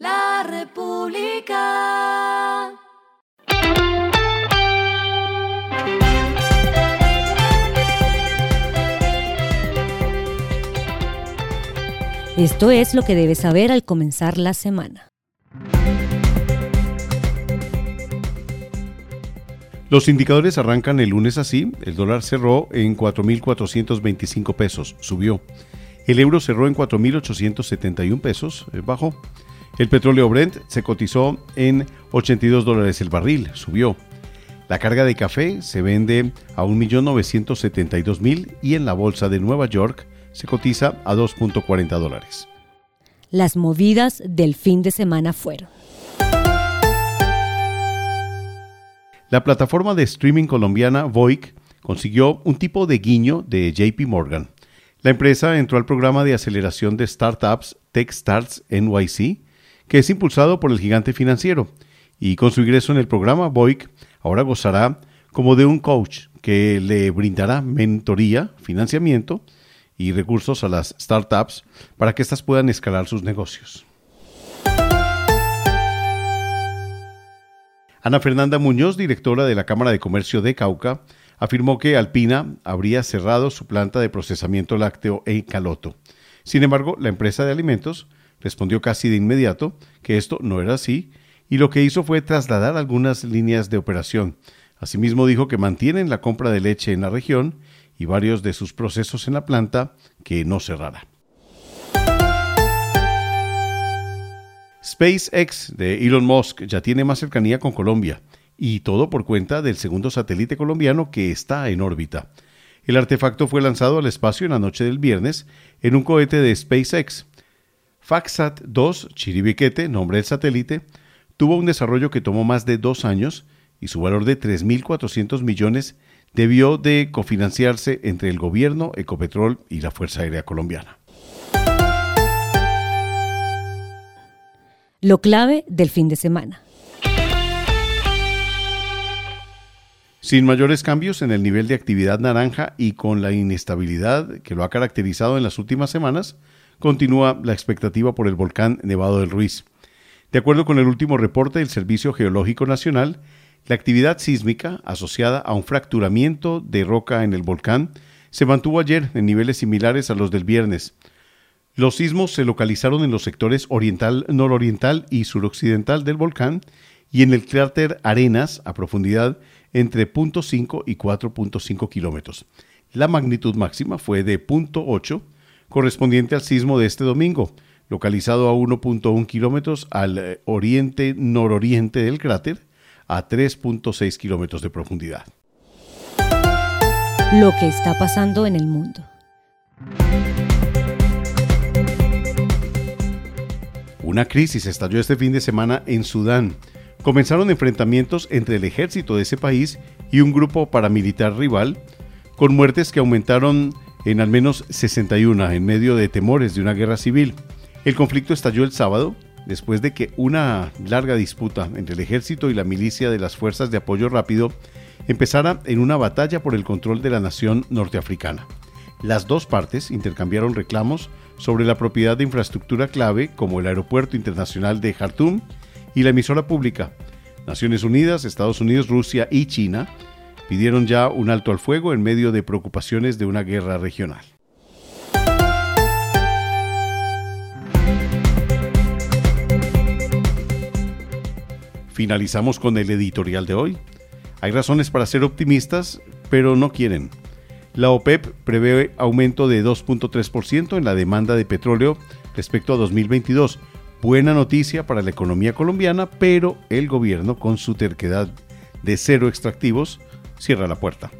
La República. Esto es lo que debes saber al comenzar la semana. Los indicadores arrancan el lunes así. El dólar cerró en 4.425 pesos, subió. El euro cerró en 4.871 pesos, eh, bajó. El petróleo Brent se cotizó en 82 dólares el barril, subió. La carga de café se vende a 1.972.000 y en la bolsa de Nueva York se cotiza a 2.40 dólares. Las movidas del fin de semana fueron. La plataforma de streaming colombiana Voic consiguió un tipo de guiño de JP Morgan. La empresa entró al programa de aceleración de startups TechStarts NYC, que es impulsado por el gigante financiero, y con su ingreso en el programa, Voic ahora gozará como de un coach que le brindará mentoría, financiamiento y recursos a las startups para que éstas puedan escalar sus negocios. Ana Fernanda Muñoz, directora de la Cámara de Comercio de Cauca, afirmó que Alpina habría cerrado su planta de procesamiento lácteo en Caloto. Sin embargo, la empresa de alimentos respondió casi de inmediato que esto no era así y lo que hizo fue trasladar algunas líneas de operación. Asimismo dijo que mantienen la compra de leche en la región y varios de sus procesos en la planta que no cerrará. SpaceX de Elon Musk ya tiene más cercanía con Colombia, y todo por cuenta del segundo satélite colombiano que está en órbita. El artefacto fue lanzado al espacio en la noche del viernes en un cohete de SpaceX. Faxat 2 Chiribiquete, nombre del satélite, tuvo un desarrollo que tomó más de dos años y su valor de 3.400 millones debió de cofinanciarse entre el gobierno, Ecopetrol y la Fuerza Aérea Colombiana. Lo clave del fin de semana. Sin mayores cambios en el nivel de actividad naranja y con la inestabilidad que lo ha caracterizado en las últimas semanas, continúa la expectativa por el volcán Nevado del Ruiz. De acuerdo con el último reporte del Servicio Geológico Nacional, la actividad sísmica asociada a un fracturamiento de roca en el volcán se mantuvo ayer en niveles similares a los del viernes, los sismos se localizaron en los sectores oriental, nororiental y suroccidental del volcán y en el cráter Arenas a profundidad entre 0.5 y 4.5 kilómetros. La magnitud máxima fue de 0.8, correspondiente al sismo de este domingo, localizado a 1.1 kilómetros al eh, oriente-nororiente del cráter, a 3.6 kilómetros de profundidad. Lo que está pasando en el mundo. Una crisis estalló este fin de semana en Sudán. Comenzaron enfrentamientos entre el ejército de ese país y un grupo paramilitar rival, con muertes que aumentaron en al menos 61 en medio de temores de una guerra civil. El conflicto estalló el sábado después de que una larga disputa entre el ejército y la milicia de las fuerzas de apoyo rápido empezara en una batalla por el control de la nación norteafricana. Las dos partes intercambiaron reclamos sobre la propiedad de infraestructura clave como el Aeropuerto Internacional de Jartum y la emisora pública. Naciones Unidas, Estados Unidos, Rusia y China pidieron ya un alto al fuego en medio de preocupaciones de una guerra regional. Finalizamos con el editorial de hoy. Hay razones para ser optimistas, pero no quieren. La OPEP prevé aumento de 2.3% en la demanda de petróleo respecto a 2022. Buena noticia para la economía colombiana, pero el gobierno con su terquedad de cero extractivos cierra la puerta.